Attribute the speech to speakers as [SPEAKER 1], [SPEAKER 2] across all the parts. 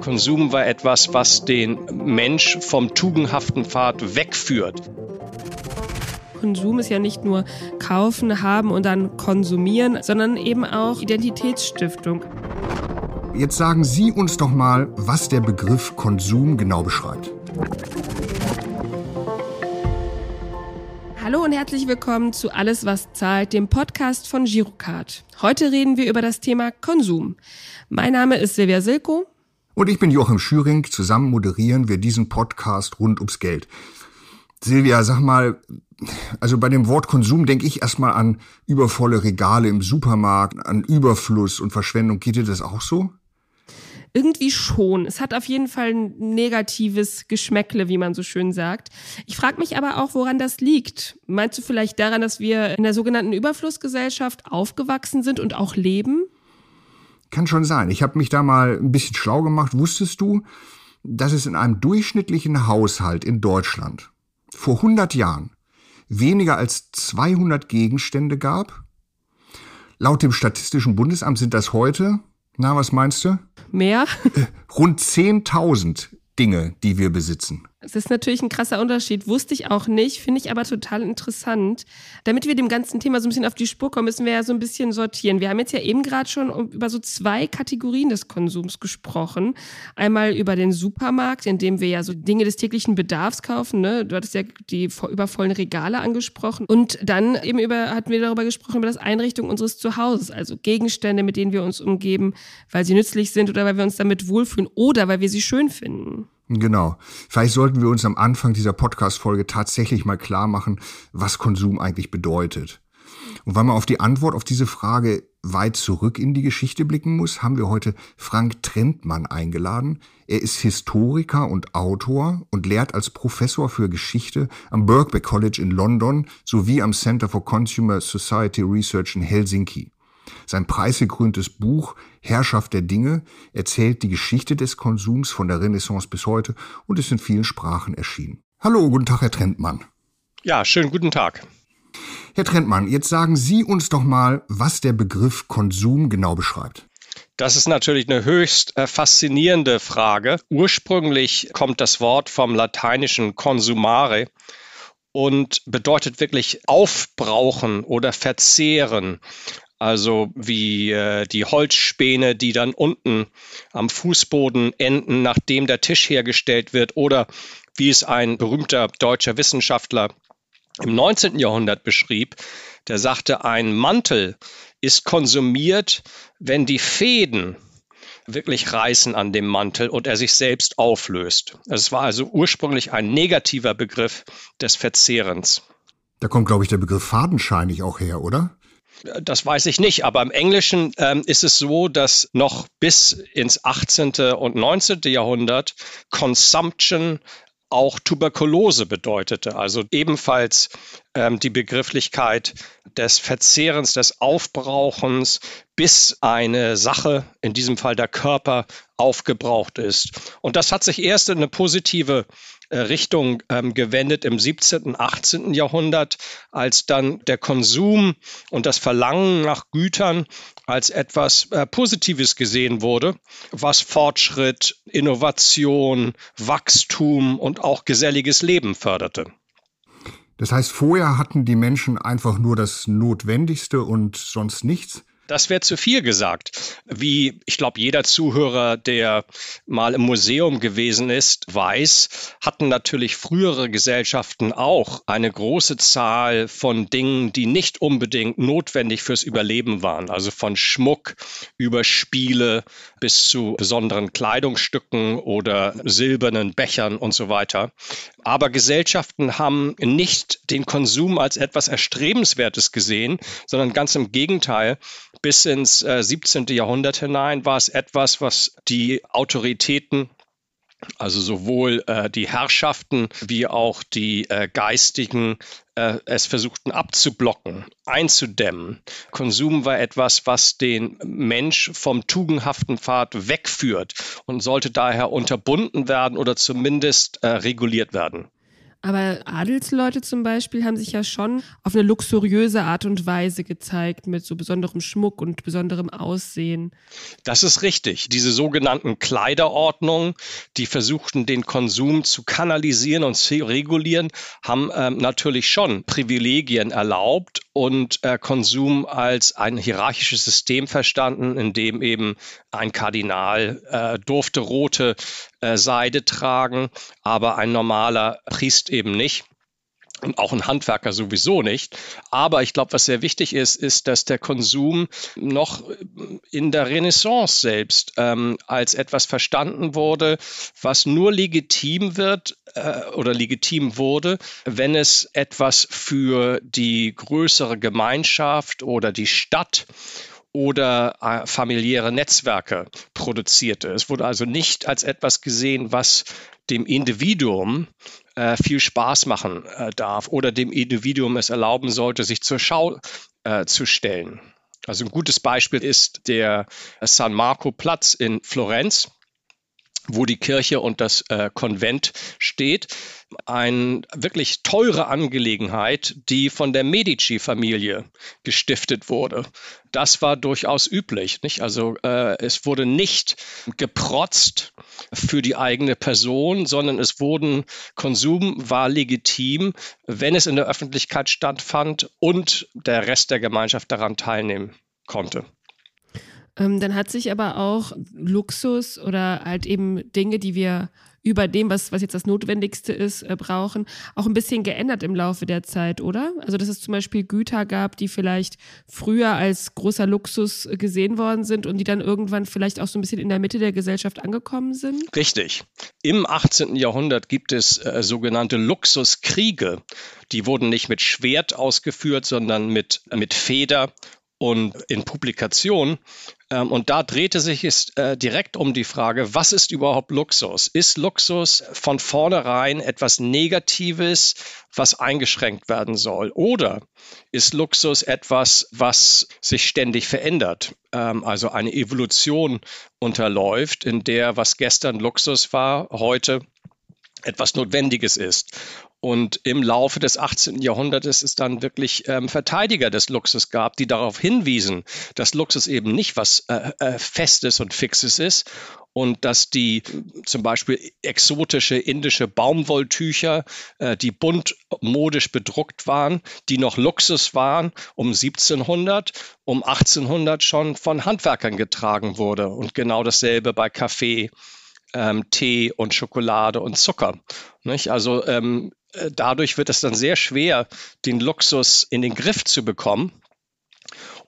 [SPEAKER 1] Konsum war etwas, was den Mensch vom tugendhaften Pfad wegführt.
[SPEAKER 2] Konsum ist ja nicht nur kaufen, haben und dann konsumieren, sondern eben auch Identitätsstiftung.
[SPEAKER 3] Jetzt sagen Sie uns doch mal, was der Begriff Konsum genau beschreibt.
[SPEAKER 2] Hallo und herzlich willkommen zu Alles, was zahlt, dem Podcast von Girocard. Heute reden wir über das Thema Konsum. Mein Name ist Silvia Silko.
[SPEAKER 3] Und ich bin Joachim Schüring. Zusammen moderieren wir diesen Podcast rund ums Geld. Silvia, sag mal, also bei dem Wort Konsum denke ich erstmal an übervolle Regale im Supermarkt, an Überfluss und Verschwendung. Geht dir das auch so?
[SPEAKER 2] Irgendwie schon. Es hat auf jeden Fall ein negatives Geschmäckle, wie man so schön sagt. Ich frage mich aber auch, woran das liegt. Meinst du vielleicht daran, dass wir in der sogenannten Überflussgesellschaft aufgewachsen sind und auch leben?
[SPEAKER 3] Kann schon sein. Ich habe mich da mal ein bisschen schlau gemacht. Wusstest du, dass es in einem durchschnittlichen Haushalt in Deutschland vor 100 Jahren weniger als 200 Gegenstände gab? Laut dem Statistischen Bundesamt sind das heute, na, was meinst du?
[SPEAKER 2] Mehr?
[SPEAKER 3] Äh, rund 10.000 Dinge, die wir besitzen.
[SPEAKER 2] Es ist natürlich ein krasser Unterschied, wusste ich auch nicht, finde ich aber total interessant. Damit wir dem ganzen Thema so ein bisschen auf die Spur kommen, müssen wir ja so ein bisschen sortieren. Wir haben jetzt ja eben gerade schon über so zwei Kategorien des Konsums gesprochen. Einmal über den Supermarkt, in dem wir ja so Dinge des täglichen Bedarfs kaufen. Ne? Du hattest ja die übervollen Regale angesprochen. Und dann eben über, hatten wir darüber gesprochen, über das Einrichtung unseres Zuhauses, also Gegenstände, mit denen wir uns umgeben, weil sie nützlich sind oder weil wir uns damit wohlfühlen oder weil wir sie schön finden.
[SPEAKER 3] Genau. Vielleicht sollten wir uns am Anfang dieser Podcast-Folge tatsächlich mal klar machen, was Konsum eigentlich bedeutet. Und weil man auf die Antwort auf diese Frage weit zurück in die Geschichte blicken muss, haben wir heute Frank Trentmann eingeladen. Er ist Historiker und Autor und lehrt als Professor für Geschichte am Birkbeck College in London sowie am Center for Consumer Society Research in Helsinki. Sein preisgekröntes Buch Herrschaft der Dinge erzählt die Geschichte des Konsums von der Renaissance bis heute und ist in vielen Sprachen erschienen. Hallo, guten Tag, Herr Trentmann.
[SPEAKER 1] Ja, schönen guten Tag.
[SPEAKER 3] Herr Trentmann, jetzt sagen Sie uns doch mal, was der Begriff Konsum genau beschreibt.
[SPEAKER 1] Das ist natürlich eine höchst äh, faszinierende Frage. Ursprünglich kommt das Wort vom lateinischen consumare und bedeutet wirklich aufbrauchen oder verzehren also wie äh, die Holzspäne, die dann unten am Fußboden enden, nachdem der Tisch hergestellt wird, oder wie es ein berühmter deutscher Wissenschaftler im 19. Jahrhundert beschrieb, der sagte, ein Mantel ist konsumiert, wenn die Fäden wirklich reißen an dem Mantel und er sich selbst auflöst. Es war also ursprünglich ein negativer Begriff des Verzehrens.
[SPEAKER 3] Da kommt, glaube ich, der Begriff fadenscheinig auch her, oder?
[SPEAKER 1] Das weiß ich nicht, aber im Englischen ähm, ist es so, dass noch bis ins 18. und 19. Jahrhundert Consumption auch Tuberkulose bedeutete, also ebenfalls ähm, die Begrifflichkeit des Verzehrens, des Aufbrauchens, bis eine Sache, in diesem Fall der Körper, aufgebraucht ist. Und das hat sich erst in eine positive Richtung ähm, gewendet im 17., 18. Jahrhundert, als dann der Konsum und das Verlangen nach Gütern als etwas äh, Positives gesehen wurde, was Fortschritt, Innovation, Wachstum und auch geselliges Leben förderte.
[SPEAKER 3] Das heißt, vorher hatten die Menschen einfach nur das Notwendigste und sonst nichts.
[SPEAKER 1] Das wäre zu viel gesagt. Wie ich glaube, jeder Zuhörer, der mal im Museum gewesen ist, weiß, hatten natürlich frühere Gesellschaften auch eine große Zahl von Dingen, die nicht unbedingt notwendig fürs Überleben waren. Also von Schmuck über Spiele bis zu besonderen Kleidungsstücken oder silbernen Bechern und so weiter. Aber Gesellschaften haben nicht den Konsum als etwas Erstrebenswertes gesehen, sondern ganz im Gegenteil bis ins äh, 17. Jahrhundert hinein war es etwas, was die Autoritäten also sowohl äh, die Herrschaften wie auch die äh, Geistigen äh, es versuchten abzublocken, einzudämmen. Konsum war etwas, was den Mensch vom tugendhaften Pfad wegführt und sollte daher unterbunden werden oder zumindest äh, reguliert werden.
[SPEAKER 2] Aber Adelsleute zum Beispiel haben sich ja schon auf eine luxuriöse Art und Weise gezeigt, mit so besonderem Schmuck und besonderem Aussehen.
[SPEAKER 1] Das ist richtig. Diese sogenannten Kleiderordnungen, die versuchten, den Konsum zu kanalisieren und zu regulieren, haben ähm, natürlich schon Privilegien erlaubt und äh, Konsum als ein hierarchisches System verstanden, in dem eben ein Kardinal äh, durfte rote äh, Seide tragen, aber ein normaler Priest eben nicht und auch ein Handwerker sowieso nicht. Aber ich glaube, was sehr wichtig ist, ist, dass der Konsum noch in der Renaissance selbst ähm, als etwas verstanden wurde, was nur legitim wird äh, oder legitim wurde, wenn es etwas für die größere Gemeinschaft oder die Stadt oder äh, familiäre Netzwerke produzierte. Es wurde also nicht als etwas gesehen, was dem Individuum äh, viel Spaß machen äh, darf oder dem Individuum es erlauben sollte, sich zur Schau äh, zu stellen. Also ein gutes Beispiel ist der San Marco Platz in Florenz wo die Kirche und das äh, Konvent steht. Eine wirklich teure Angelegenheit, die von der Medici-Familie gestiftet wurde. Das war durchaus üblich. Nicht? Also äh, es wurde nicht geprotzt für die eigene Person, sondern es wurden Konsum war legitim, wenn es in der Öffentlichkeit stattfand und der Rest der Gemeinschaft daran teilnehmen konnte.
[SPEAKER 2] Ähm, dann hat sich aber auch Luxus oder halt eben Dinge, die wir über dem, was, was jetzt das Notwendigste ist, äh, brauchen, auch ein bisschen geändert im Laufe der Zeit, oder? Also, dass es zum Beispiel Güter gab, die vielleicht früher als großer Luxus gesehen worden sind und die dann irgendwann vielleicht auch so ein bisschen in der Mitte der Gesellschaft angekommen sind?
[SPEAKER 1] Richtig. Im 18. Jahrhundert gibt es äh, sogenannte Luxuskriege. Die wurden nicht mit Schwert ausgeführt, sondern mit, mit Feder und in Publikation. Ähm, und da drehte sich es äh, direkt um die Frage, was ist überhaupt Luxus? Ist Luxus von vornherein etwas Negatives, was eingeschränkt werden soll? Oder ist Luxus etwas, was sich ständig verändert? Ähm, also eine Evolution unterläuft, in der was gestern Luxus war, heute etwas Notwendiges ist. Und im Laufe des 18. Jahrhunderts es dann wirklich ähm, Verteidiger des Luxus gab, die darauf hinwiesen, dass Luxus eben nicht was äh, äh, Festes und Fixes ist und dass die zum Beispiel exotische indische Baumwolltücher, äh, die bunt modisch bedruckt waren, die noch Luxus waren, um 1700, um 1800 schon von Handwerkern getragen wurde. Und genau dasselbe bei Kaffee, ähm, Tee und Schokolade und Zucker. Nicht? Also ähm, äh, dadurch wird es dann sehr schwer, den Luxus in den Griff zu bekommen.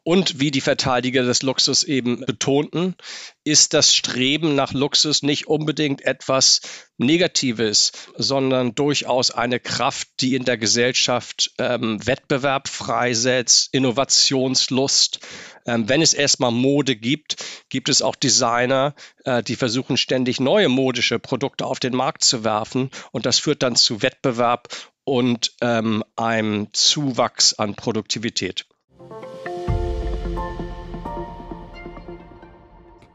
[SPEAKER 1] Und wie die Verteidiger des Luxus eben betonten, ist das Streben nach Luxus nicht unbedingt etwas Negatives, sondern durchaus eine Kraft, die in der Gesellschaft ähm, Wettbewerb freisetzt, Innovationslust. Ähm, wenn es erstmal Mode gibt, gibt es auch Designer, äh, die versuchen ständig neue modische Produkte auf den Markt zu werfen. Und das führt dann zu Wettbewerb und ähm, einem Zuwachs an Produktivität.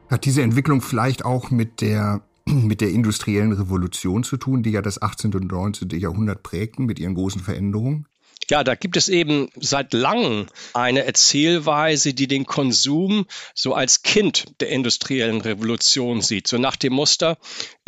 [SPEAKER 3] Hat diese Entwicklung vielleicht auch mit der, mit der industriellen Revolution zu tun, die ja das 18. und 19. Jahrhundert prägten mit ihren großen Veränderungen?
[SPEAKER 1] Ja, da gibt es eben seit langem eine Erzählweise, die den Konsum so als Kind der industriellen Revolution sieht. So nach dem Muster,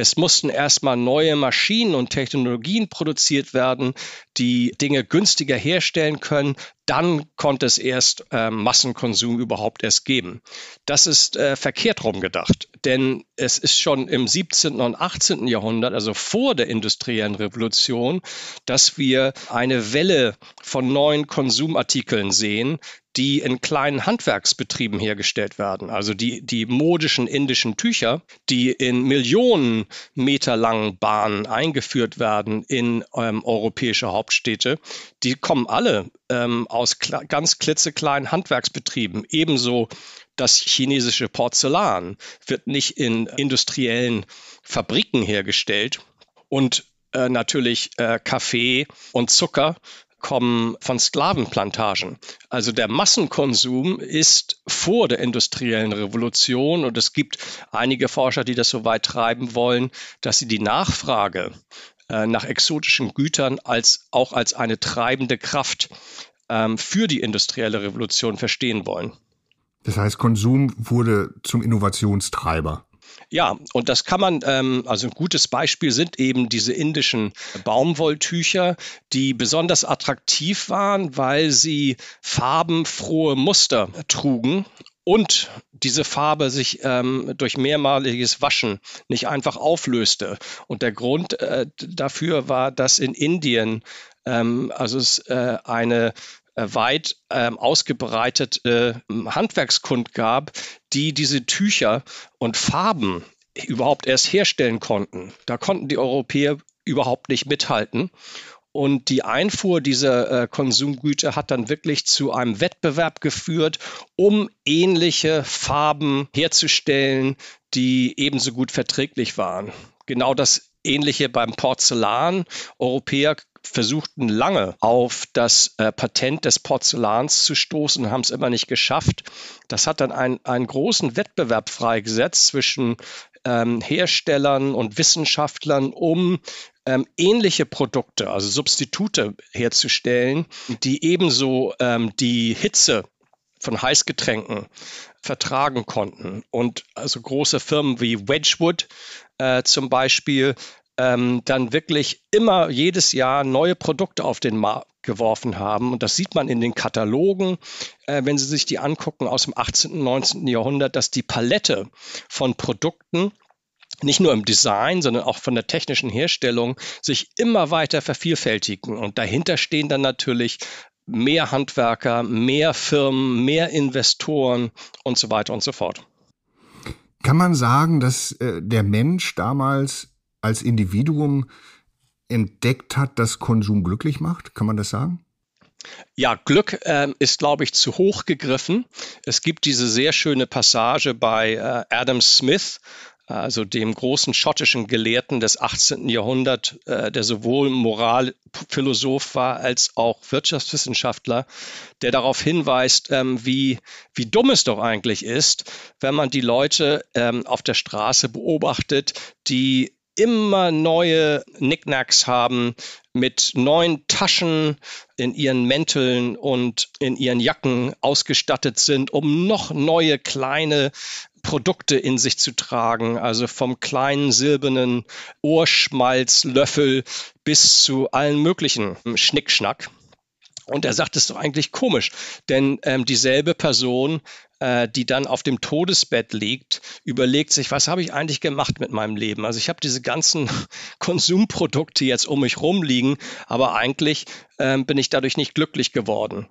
[SPEAKER 1] es mussten erstmal neue Maschinen und Technologien produziert werden, die Dinge günstiger herstellen können, dann konnte es erst äh, Massenkonsum überhaupt erst geben. Das ist äh, verkehrt rum gedacht, denn es ist schon im 17. und 18. Jahrhundert, also vor der industriellen Revolution, dass wir eine Welle von neuen Konsumartikeln sehen, die in kleinen Handwerksbetrieben hergestellt werden. Also die, die modischen indischen Tücher, die in Millionen Meter langen Bahnen eingeführt werden in ähm, europäische Hauptstädte, die kommen alle ähm, aus ganz klitzekleinen Handwerksbetrieben. Ebenso das chinesische Porzellan wird nicht in industriellen Fabriken hergestellt. Und äh, natürlich äh, Kaffee und Zucker kommen von Sklavenplantagen. Also der Massenkonsum ist vor der industriellen Revolution und es gibt einige Forscher, die das so weit treiben wollen, dass sie die Nachfrage äh, nach exotischen Gütern als auch als eine treibende Kraft ähm, für die industrielle Revolution verstehen wollen.
[SPEAKER 3] Das heißt, Konsum wurde zum Innovationstreiber.
[SPEAKER 1] Ja, und das kann man, ähm, also ein gutes Beispiel sind eben diese indischen Baumwolltücher, die besonders attraktiv waren, weil sie farbenfrohe Muster trugen und diese Farbe sich ähm, durch mehrmaliges Waschen nicht einfach auflöste. Und der Grund äh, dafür war, dass in Indien ähm, also es äh, eine weit ähm, ausgebreitete äh, Handwerkskund gab, die diese Tücher und Farben überhaupt erst herstellen konnten. Da konnten die Europäer überhaupt nicht mithalten. Und die Einfuhr dieser äh, Konsumgüter hat dann wirklich zu einem Wettbewerb geführt, um ähnliche Farben herzustellen, die ebenso gut verträglich waren. Genau das Ähnliche beim Porzellan. Europäer versuchten lange auf das äh, Patent des Porzellans zu stoßen, haben es immer nicht geschafft. Das hat dann ein, einen großen Wettbewerb freigesetzt zwischen ähm, Herstellern und Wissenschaftlern, um ähm, ähnliche Produkte, also Substitute herzustellen, die ebenso ähm, die Hitze von Heißgetränken vertragen konnten. Und also große Firmen wie Wedgwood äh, zum Beispiel ähm, dann wirklich immer jedes Jahr neue Produkte auf den Markt geworfen haben. Und das sieht man in den Katalogen, äh, wenn Sie sich die angucken aus dem 18. und 19. Jahrhundert, dass die Palette von Produkten nicht nur im Design, sondern auch von der technischen Herstellung sich immer weiter vervielfältigen. Und dahinter stehen dann natürlich mehr Handwerker, mehr Firmen, mehr Investoren und so weiter und so fort.
[SPEAKER 3] Kann man sagen, dass äh, der Mensch damals als Individuum entdeckt hat, dass Konsum glücklich macht? Kann man das sagen?
[SPEAKER 1] Ja, Glück äh, ist, glaube ich, zu hoch gegriffen. Es gibt diese sehr schöne Passage bei äh, Adam Smith, also dem großen schottischen Gelehrten des 18. Jahrhunderts, äh, der sowohl Moralphilosoph war als auch Wirtschaftswissenschaftler, der darauf hinweist, ähm, wie, wie dumm es doch eigentlich ist, wenn man die Leute ähm, auf der Straße beobachtet, die immer neue Knickknacks haben, mit neuen Taschen in ihren Mänteln und in ihren Jacken ausgestattet sind, um noch neue kleine Produkte in sich zu tragen, also vom kleinen silbernen Ohrschmalzlöffel bis zu allen möglichen Schnickschnack. Und er sagt, es ist doch eigentlich komisch, denn ähm, dieselbe Person, äh, die dann auf dem Todesbett liegt, überlegt sich, was habe ich eigentlich gemacht mit meinem Leben? Also ich habe diese ganzen Konsumprodukte jetzt um mich rumliegen, aber eigentlich äh, bin ich dadurch nicht glücklich geworden.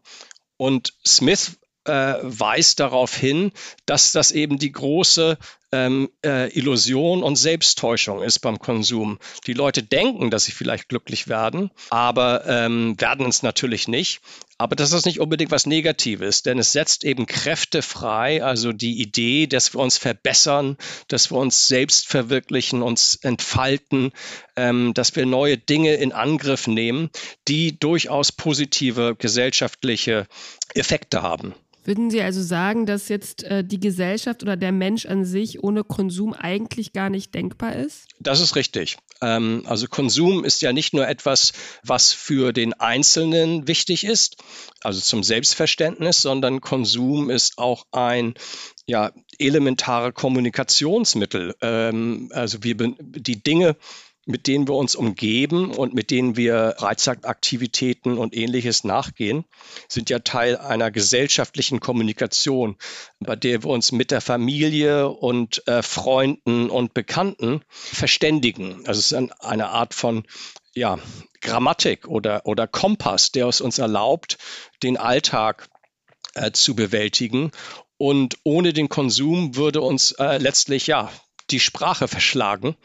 [SPEAKER 1] Und Smith äh, weist darauf hin, dass das eben die große ähm, äh, Illusion und Selbsttäuschung ist beim Konsum. Die Leute denken, dass sie vielleicht glücklich werden, aber ähm, werden es natürlich nicht. Aber das ist nicht unbedingt was Negatives, denn es setzt eben Kräfte frei, also die Idee, dass wir uns verbessern, dass wir uns selbst verwirklichen, uns entfalten, ähm, dass wir neue Dinge in Angriff nehmen, die durchaus positive gesellschaftliche Effekte haben.
[SPEAKER 2] Würden Sie also sagen, dass jetzt äh, die Gesellschaft oder der Mensch an sich ohne Konsum eigentlich gar nicht denkbar ist?
[SPEAKER 1] Das ist richtig. Ähm, also Konsum ist ja nicht nur etwas, was für den Einzelnen wichtig ist, also zum Selbstverständnis, sondern Konsum ist auch ein ja, elementare Kommunikationsmittel. Ähm, also wir die Dinge, mit denen wir uns umgeben und mit denen wir Freizeitaktivitäten und ähnliches nachgehen, sind ja Teil einer gesellschaftlichen Kommunikation, bei der wir uns mit der Familie und äh, Freunden und Bekannten verständigen. Also es ist eine Art von ja, Grammatik oder, oder Kompass, der es uns erlaubt, den Alltag äh, zu bewältigen. Und ohne den Konsum würde uns äh, letztlich ja die Sprache verschlagen.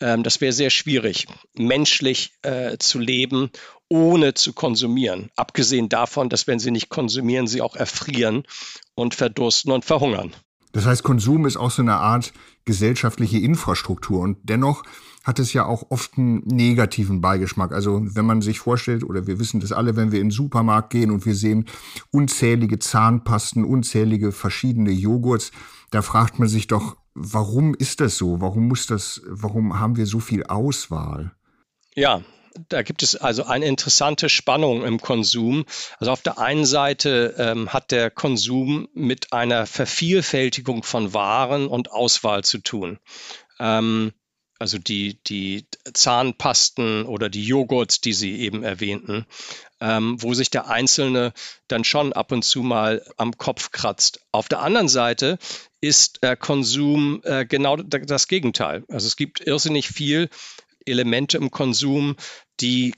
[SPEAKER 1] Ähm, das wäre sehr schwierig, menschlich äh, zu leben, ohne zu konsumieren. Abgesehen davon, dass wenn sie nicht konsumieren, sie auch erfrieren und verdursten und verhungern.
[SPEAKER 3] Das heißt, Konsum ist auch so eine Art gesellschaftliche Infrastruktur und dennoch hat es ja auch oft einen negativen Beigeschmack. Also wenn man sich vorstellt, oder wir wissen das alle, wenn wir in den Supermarkt gehen und wir sehen unzählige Zahnpasten, unzählige verschiedene Joghurts, da fragt man sich doch, warum ist das so? Warum muss das, warum haben wir so viel Auswahl?
[SPEAKER 1] Ja, da gibt es also eine interessante Spannung im Konsum. Also auf der einen Seite ähm, hat der Konsum mit einer Vervielfältigung von Waren und Auswahl zu tun. Ähm, also die, die Zahnpasten oder die Joghurts, die Sie eben erwähnten, ähm, wo sich der Einzelne dann schon ab und zu mal am Kopf kratzt. Auf der anderen Seite ist äh, Konsum äh, genau das Gegenteil. Also es gibt irrsinnig viel Elemente im Konsum, die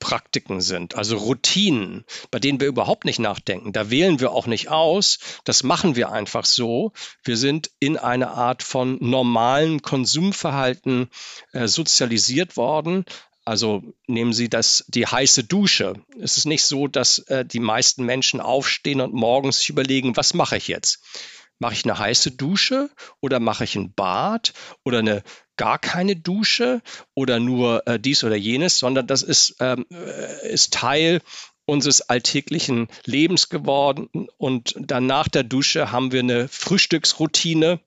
[SPEAKER 1] Gewohnheitspraktiken sind, also Routinen, bei denen wir überhaupt nicht nachdenken. Da wählen wir auch nicht aus. Das machen wir einfach so. Wir sind in eine Art von normalen Konsumverhalten äh, sozialisiert worden. Also nehmen Sie das, die heiße Dusche. Es ist nicht so, dass äh, die meisten Menschen aufstehen und morgens sich überlegen, was mache ich jetzt? Mache ich eine heiße Dusche oder mache ich ein Bad oder eine gar keine Dusche oder nur äh, dies oder jenes, sondern das ist, ähm, äh, ist Teil unseres alltäglichen Lebens geworden. Und dann nach der Dusche haben wir eine Frühstücksroutine.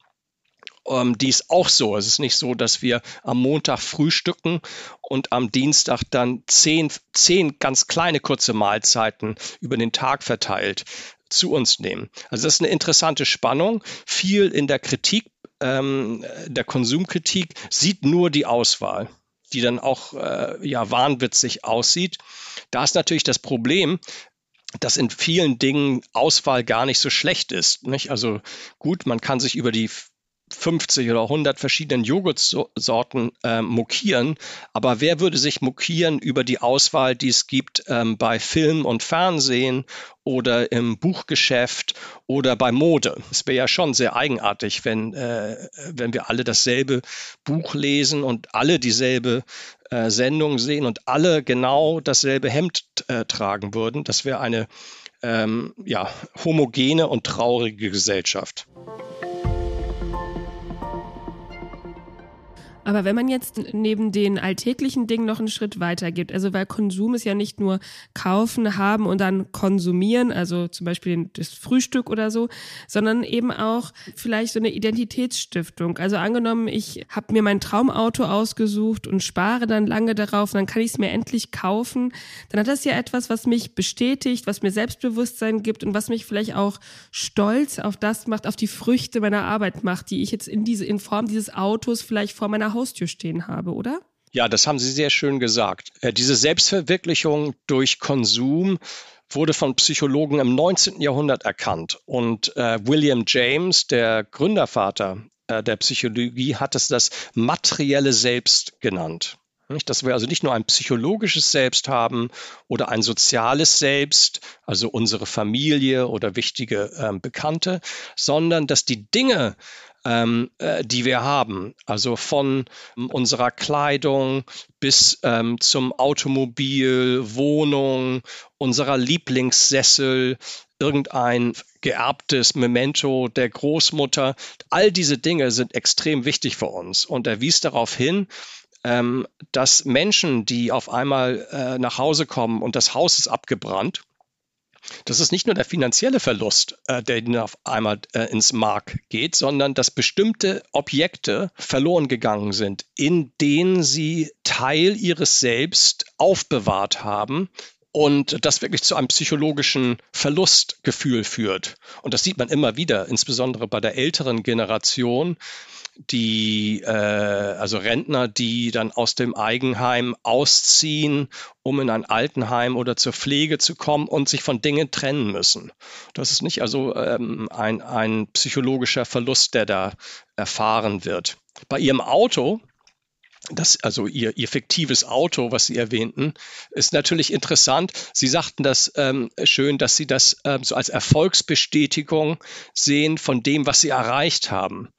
[SPEAKER 1] Ähm, die ist auch so. Es ist nicht so, dass wir am Montag frühstücken und am Dienstag dann zehn, zehn ganz kleine kurze Mahlzeiten über den Tag verteilt zu uns nehmen. Also das ist eine interessante Spannung. Viel in der Kritik, ähm, der Konsumkritik sieht nur die Auswahl, die dann auch äh, ja wahnwitzig aussieht. Da ist natürlich das Problem, dass in vielen Dingen Auswahl gar nicht so schlecht ist. Nicht? Also gut, man kann sich über die 50 oder 100 verschiedenen Joghurtsorten äh, mokieren. Aber wer würde sich mokieren über die Auswahl, die es gibt ähm, bei Film und Fernsehen oder im Buchgeschäft oder bei Mode? Es wäre ja schon sehr eigenartig, wenn, äh, wenn wir alle dasselbe Buch lesen und alle dieselbe äh, Sendung sehen und alle genau dasselbe Hemd äh, tragen würden. Das wäre eine ähm, ja, homogene und traurige Gesellschaft.
[SPEAKER 2] Aber wenn man jetzt neben den alltäglichen Dingen noch einen Schritt weiter geht, also weil Konsum ist ja nicht nur kaufen, haben und dann konsumieren, also zum Beispiel das Frühstück oder so, sondern eben auch vielleicht so eine Identitätsstiftung. Also angenommen, ich habe mir mein Traumauto ausgesucht und spare dann lange darauf, dann kann ich es mir endlich kaufen. Dann hat das ja etwas, was mich bestätigt, was mir Selbstbewusstsein gibt und was mich vielleicht auch stolz auf das macht, auf die Früchte meiner Arbeit macht, die ich jetzt in diese in Form dieses Autos vielleicht vor meiner Haustür stehen habe, oder?
[SPEAKER 1] Ja, das haben Sie sehr schön gesagt. Äh, diese Selbstverwirklichung durch Konsum wurde von Psychologen im 19. Jahrhundert erkannt. Und äh, William James, der Gründervater äh, der Psychologie, hat es das materielle Selbst genannt. Dass wir also nicht nur ein psychologisches Selbst haben oder ein soziales Selbst, also unsere Familie oder wichtige äh, Bekannte, sondern dass die Dinge, ähm, äh, die wir haben. Also von ähm, unserer Kleidung bis ähm, zum Automobil, Wohnung, unserer Lieblingssessel, irgendein geerbtes Memento der Großmutter. All diese Dinge sind extrem wichtig für uns. Und er wies darauf hin, ähm, dass Menschen, die auf einmal äh, nach Hause kommen und das Haus ist abgebrannt, das ist nicht nur der finanzielle Verlust, äh, der ihnen auf einmal äh, ins Mark geht, sondern dass bestimmte Objekte verloren gegangen sind, in denen sie Teil ihres Selbst aufbewahrt haben, und das wirklich zu einem psychologischen Verlustgefühl führt. Und das sieht man immer wieder, insbesondere bei der älteren Generation, die, äh, also Rentner, die dann aus dem Eigenheim ausziehen, um in ein Altenheim oder zur Pflege zu kommen und sich von Dingen trennen müssen. Das ist nicht also ähm, ein, ein psychologischer Verlust, der da erfahren wird. Bei ihrem Auto das, also ihr, ihr fiktives Auto, was Sie erwähnten, ist natürlich interessant. Sie sagten das ähm, schön, dass Sie das ähm, so als Erfolgsbestätigung sehen von dem, was Sie erreicht haben.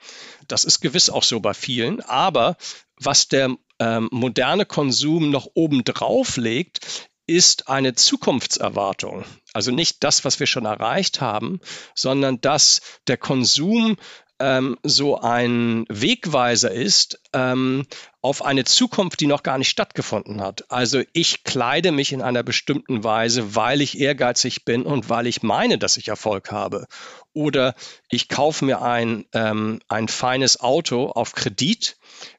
[SPEAKER 1] Das ist gewiss auch so bei vielen. Aber was der ähm, moderne Konsum noch obendrauf legt, ist eine Zukunftserwartung. Also nicht das, was wir schon erreicht haben, sondern dass der Konsum ähm, so ein Wegweiser ist ähm, auf eine Zukunft, die noch gar nicht stattgefunden hat. Also ich kleide mich in einer bestimmten Weise, weil ich ehrgeizig bin und weil ich meine, dass ich Erfolg habe. Oder ich kaufe mir ein, ähm, ein feines Auto auf Kredit,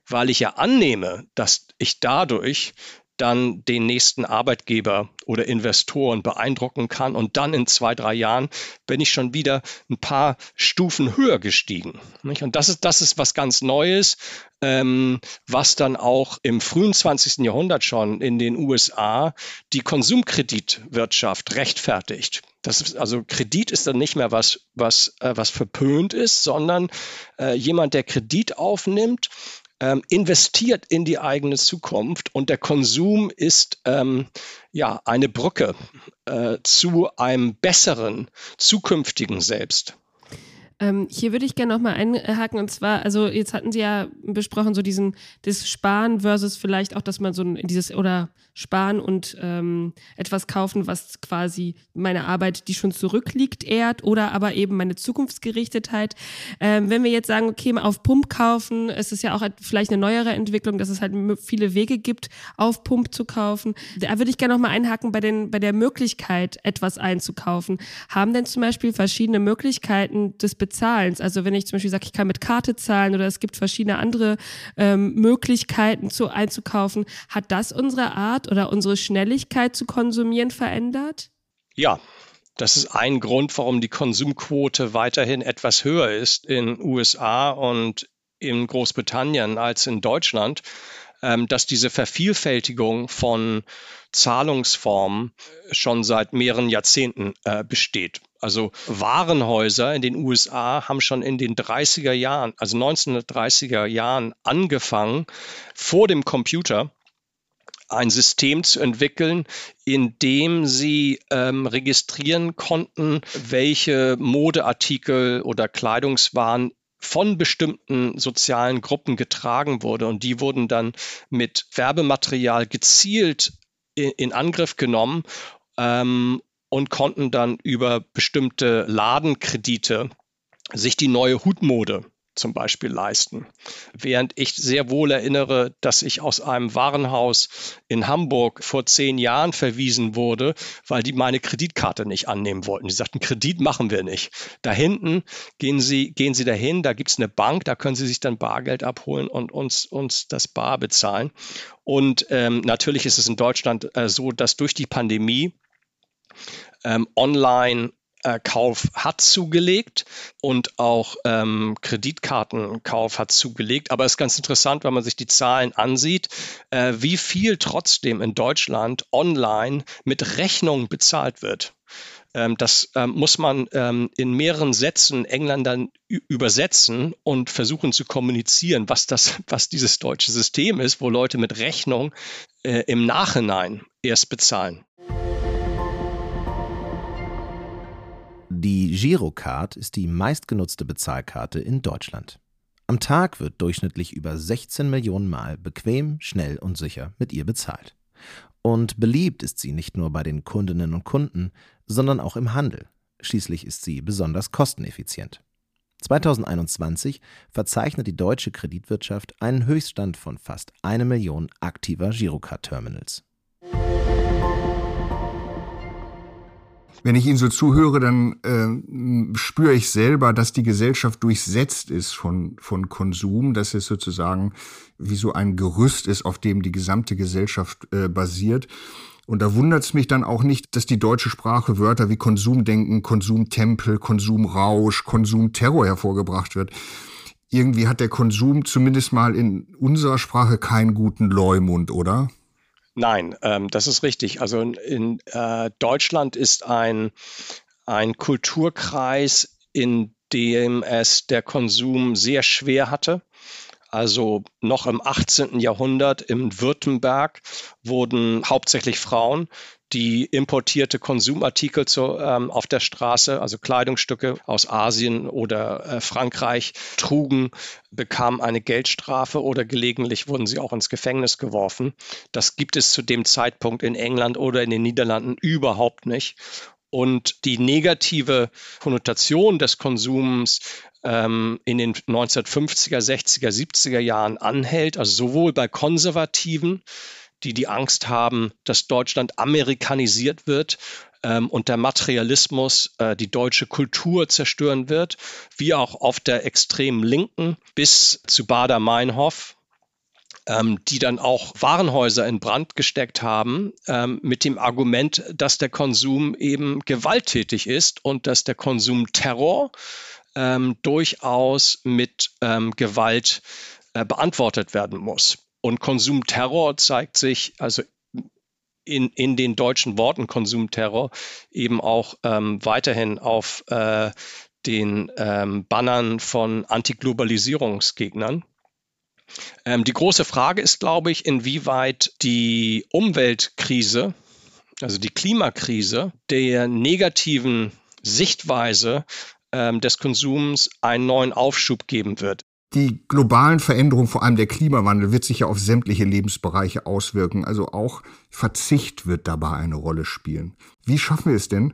[SPEAKER 1] weil ich ja annehme, dass ich dadurch dann den nächsten Arbeitgeber oder Investoren beeindrucken kann. Und dann in zwei, drei Jahren bin ich schon wieder ein paar Stufen höher gestiegen. Und das ist, das ist was ganz Neues, ähm, was dann auch im frühen 20. Jahrhundert schon in den USA die Konsumkreditwirtschaft rechtfertigt. Ist, also Kredit ist dann nicht mehr was, was, äh, was verpönt ist, sondern äh, jemand, der Kredit aufnimmt, ähm, investiert in die eigene Zukunft und der Konsum ist ähm, ja eine Brücke äh, zu einem besseren zukünftigen Selbst.
[SPEAKER 2] Ähm, hier würde ich gerne nochmal einhaken und zwar, also jetzt hatten Sie ja besprochen, so diesen, das Sparen versus vielleicht auch, dass man so ein, dieses, oder Sparen und ähm, etwas kaufen, was quasi meine Arbeit, die schon zurückliegt, ehrt oder aber eben meine Zukunftsgerichtetheit. Ähm, wenn wir jetzt sagen, okay, auf Pump kaufen, ist es ja auch vielleicht eine neuere Entwicklung, dass es halt viele Wege gibt, auf Pump zu kaufen. Da würde ich gerne nochmal einhaken bei, den, bei der Möglichkeit, etwas einzukaufen. Haben denn zum Beispiel verschiedene Möglichkeiten des Bezahlens. Also wenn ich zum Beispiel sage, ich kann mit Karte zahlen oder es gibt verschiedene andere ähm, Möglichkeiten zu einzukaufen, hat das unsere Art oder unsere Schnelligkeit zu konsumieren verändert?
[SPEAKER 1] Ja, das ist ein Grund, warum die Konsumquote weiterhin etwas höher ist in USA und in Großbritannien als in Deutschland, ähm, dass diese Vervielfältigung von Zahlungsformen schon seit mehreren Jahrzehnten äh, besteht. Also Warenhäuser in den USA haben schon in den 30er Jahren, also 1930er Jahren angefangen, vor dem Computer ein System zu entwickeln, in dem sie ähm, registrieren konnten, welche Modeartikel oder Kleidungswaren von bestimmten sozialen Gruppen getragen wurde. Und die wurden dann mit Werbematerial gezielt in, in Angriff genommen ähm, und konnten dann über bestimmte Ladenkredite sich die neue Hutmode zum Beispiel leisten. Während ich sehr wohl erinnere, dass ich aus einem Warenhaus in Hamburg vor zehn Jahren verwiesen wurde, weil die meine Kreditkarte nicht annehmen wollten. Die sagten, Kredit machen wir nicht. Da hinten gehen Sie, gehen Sie dahin, da gibt es eine Bank, da können Sie sich dann Bargeld abholen und uns, uns das Bar bezahlen. Und ähm, natürlich ist es in Deutschland äh, so, dass durch die Pandemie ähm, online Kauf hat zugelegt und auch ähm, Kreditkartenkauf hat zugelegt. Aber es ist ganz interessant, wenn man sich die Zahlen ansieht, äh, wie viel trotzdem in Deutschland online mit Rechnung bezahlt wird. Ähm, das ähm, muss man ähm, in mehreren Sätzen Engländern übersetzen und versuchen zu kommunizieren, was das, was dieses deutsche System ist, wo Leute mit Rechnung äh, im Nachhinein erst bezahlen.
[SPEAKER 4] Die Girocard ist die meistgenutzte Bezahlkarte in Deutschland. Am Tag wird durchschnittlich über 16 Millionen Mal bequem, schnell und sicher mit ihr bezahlt. Und beliebt ist sie nicht nur bei den Kundinnen und Kunden, sondern auch im Handel. Schließlich ist sie besonders kosteneffizient. 2021 verzeichnet die deutsche Kreditwirtschaft einen Höchststand von fast eine Million aktiver Girocard-Terminals.
[SPEAKER 3] Wenn ich Ihnen so zuhöre, dann äh, spüre ich selber, dass die Gesellschaft durchsetzt ist von, von Konsum, dass es sozusagen wie so ein Gerüst ist, auf dem die gesamte Gesellschaft äh, basiert. Und da wundert es mich dann auch nicht, dass die deutsche Sprache Wörter wie Konsumdenken, Konsumtempel, Konsumrausch, Konsumterror hervorgebracht wird. Irgendwie hat der Konsum zumindest mal in unserer Sprache keinen guten Leumund, oder?
[SPEAKER 1] Nein, ähm, das ist richtig. Also in, in äh, Deutschland ist ein, ein Kulturkreis, in dem es der Konsum sehr schwer hatte. Also noch im 18. Jahrhundert in Württemberg wurden hauptsächlich Frauen die importierte Konsumartikel zu, ähm, auf der Straße, also Kleidungsstücke aus Asien oder äh, Frankreich, trugen, bekamen eine Geldstrafe oder gelegentlich wurden sie auch ins Gefängnis geworfen. Das gibt es zu dem Zeitpunkt in England oder in den Niederlanden überhaupt nicht. und die negative Konnotation des Konsums ähm, in den 1950er, 60er, 70er Jahren anhält, also sowohl bei Konservativen, die die Angst haben, dass Deutschland amerikanisiert wird ähm, und der Materialismus äh, die deutsche Kultur zerstören wird, wie auch auf der extremen Linken bis zu Bader-Meinhof, ähm, die dann auch Warenhäuser in Brand gesteckt haben, ähm, mit dem Argument, dass der Konsum eben gewalttätig ist und dass der Konsumterror ähm, durchaus mit Gewalt äh, beantwortet werden muss. Und Konsumterror zeigt sich also in, in den deutschen Worten Konsumterror eben auch ähm, weiterhin auf äh, den ähm, Bannern von Antiglobalisierungsgegnern. Ähm, die große Frage ist, glaube ich, inwieweit die Umweltkrise, also die Klimakrise, der negativen Sichtweise ähm, des Konsums einen neuen Aufschub geben wird.
[SPEAKER 3] Die globalen Veränderungen, vor allem der Klimawandel, wird sich ja auf sämtliche Lebensbereiche auswirken. Also auch Verzicht wird dabei eine Rolle spielen. Wie schaffen wir es denn,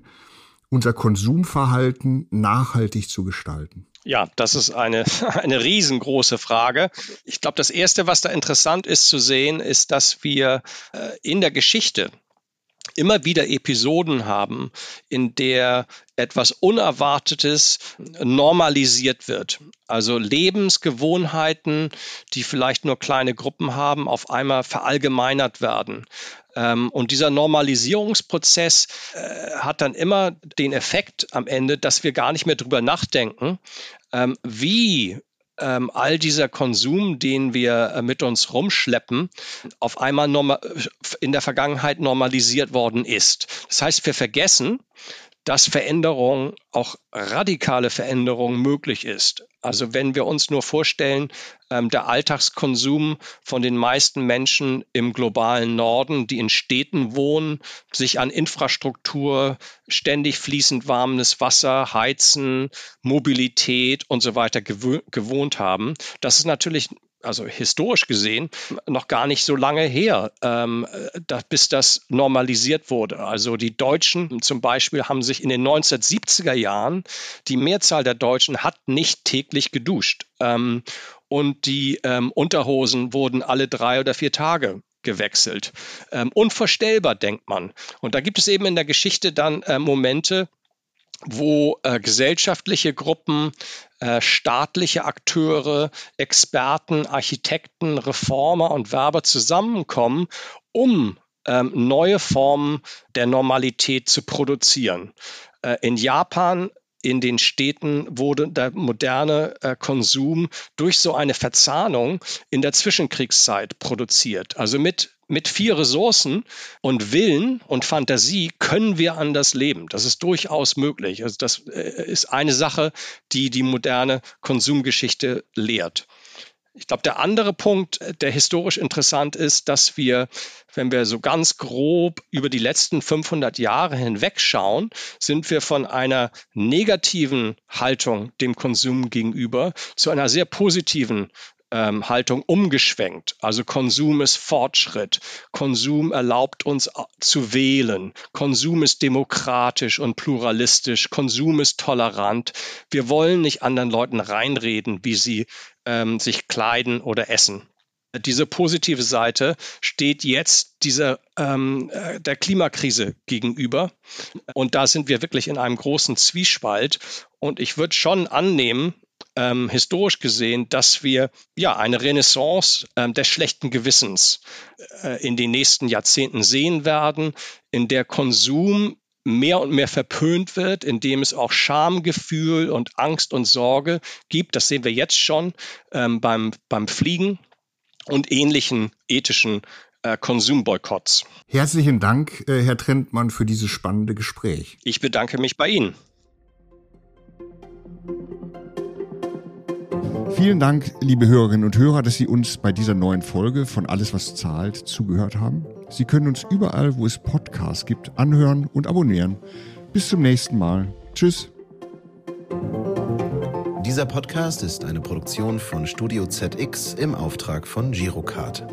[SPEAKER 3] unser Konsumverhalten nachhaltig zu gestalten?
[SPEAKER 1] Ja, das ist eine, eine riesengroße Frage. Ich glaube, das Erste, was da interessant ist zu sehen, ist, dass wir äh, in der Geschichte immer wieder Episoden haben, in der etwas Unerwartetes normalisiert wird. Also Lebensgewohnheiten, die vielleicht nur kleine Gruppen haben, auf einmal verallgemeinert werden. Ähm, und dieser Normalisierungsprozess äh, hat dann immer den Effekt am Ende, dass wir gar nicht mehr drüber nachdenken, ähm, wie ähm, all dieser Konsum, den wir äh, mit uns rumschleppen, auf einmal in der Vergangenheit normalisiert worden ist. Das heißt, wir vergessen, dass Veränderung, auch radikale Veränderung möglich ist. Also wenn wir uns nur vorstellen, ähm, der Alltagskonsum von den meisten Menschen im globalen Norden, die in Städten wohnen, sich an Infrastruktur, ständig fließend warmes Wasser, Heizen, Mobilität und so weiter gewohnt haben, das ist natürlich also historisch gesehen, noch gar nicht so lange her, ähm, da, bis das normalisiert wurde. Also die Deutschen zum Beispiel haben sich in den 1970er Jahren, die Mehrzahl der Deutschen hat nicht täglich geduscht. Ähm, und die ähm, Unterhosen wurden alle drei oder vier Tage gewechselt. Ähm, unvorstellbar, denkt man. Und da gibt es eben in der Geschichte dann äh, Momente, wo äh, gesellschaftliche Gruppen, äh, staatliche Akteure, Experten, Architekten, Reformer und Werber zusammenkommen, um ähm, neue Formen der Normalität zu produzieren. Äh, in Japan in den Städten wurde der moderne äh, Konsum durch so eine Verzahnung in der Zwischenkriegszeit produziert. Also mit mit vier Ressourcen und Willen und Fantasie können wir anders leben. Das ist durchaus möglich. Also das äh, ist eine Sache, die die moderne Konsumgeschichte lehrt. Ich glaube, der andere Punkt, der historisch interessant ist, dass wir, wenn wir so ganz grob über die letzten 500 Jahre hinweg schauen, sind wir von einer negativen Haltung dem Konsum gegenüber zu einer sehr positiven ähm, Haltung umgeschwenkt. Also Konsum ist Fortschritt. Konsum erlaubt uns äh, zu wählen. Konsum ist demokratisch und pluralistisch. Konsum ist tolerant. Wir wollen nicht anderen Leuten reinreden, wie sie ähm, sich kleiden oder essen. Diese positive Seite steht jetzt dieser, ähm, äh, der Klimakrise gegenüber. Und da sind wir wirklich in einem großen Zwiespalt. Und ich würde schon annehmen, ähm, historisch gesehen, dass wir ja eine Renaissance ähm, des schlechten Gewissens äh, in den nächsten Jahrzehnten sehen werden, in der Konsum mehr und mehr verpönt wird, in dem es auch Schamgefühl und Angst und Sorge gibt. Das sehen wir jetzt schon ähm, beim, beim Fliegen und ähnlichen ethischen äh, Konsumboykotts.
[SPEAKER 3] Herzlichen Dank, äh, Herr Trentmann, für dieses spannende Gespräch.
[SPEAKER 1] Ich bedanke mich bei Ihnen.
[SPEAKER 3] Vielen Dank, liebe Hörerinnen und Hörer, dass Sie uns bei dieser neuen Folge von Alles, was zahlt, zugehört haben. Sie können uns überall, wo es Podcasts gibt, anhören und abonnieren. Bis zum nächsten Mal. Tschüss.
[SPEAKER 4] Dieser Podcast ist eine Produktion von Studio ZX im Auftrag von Girocard.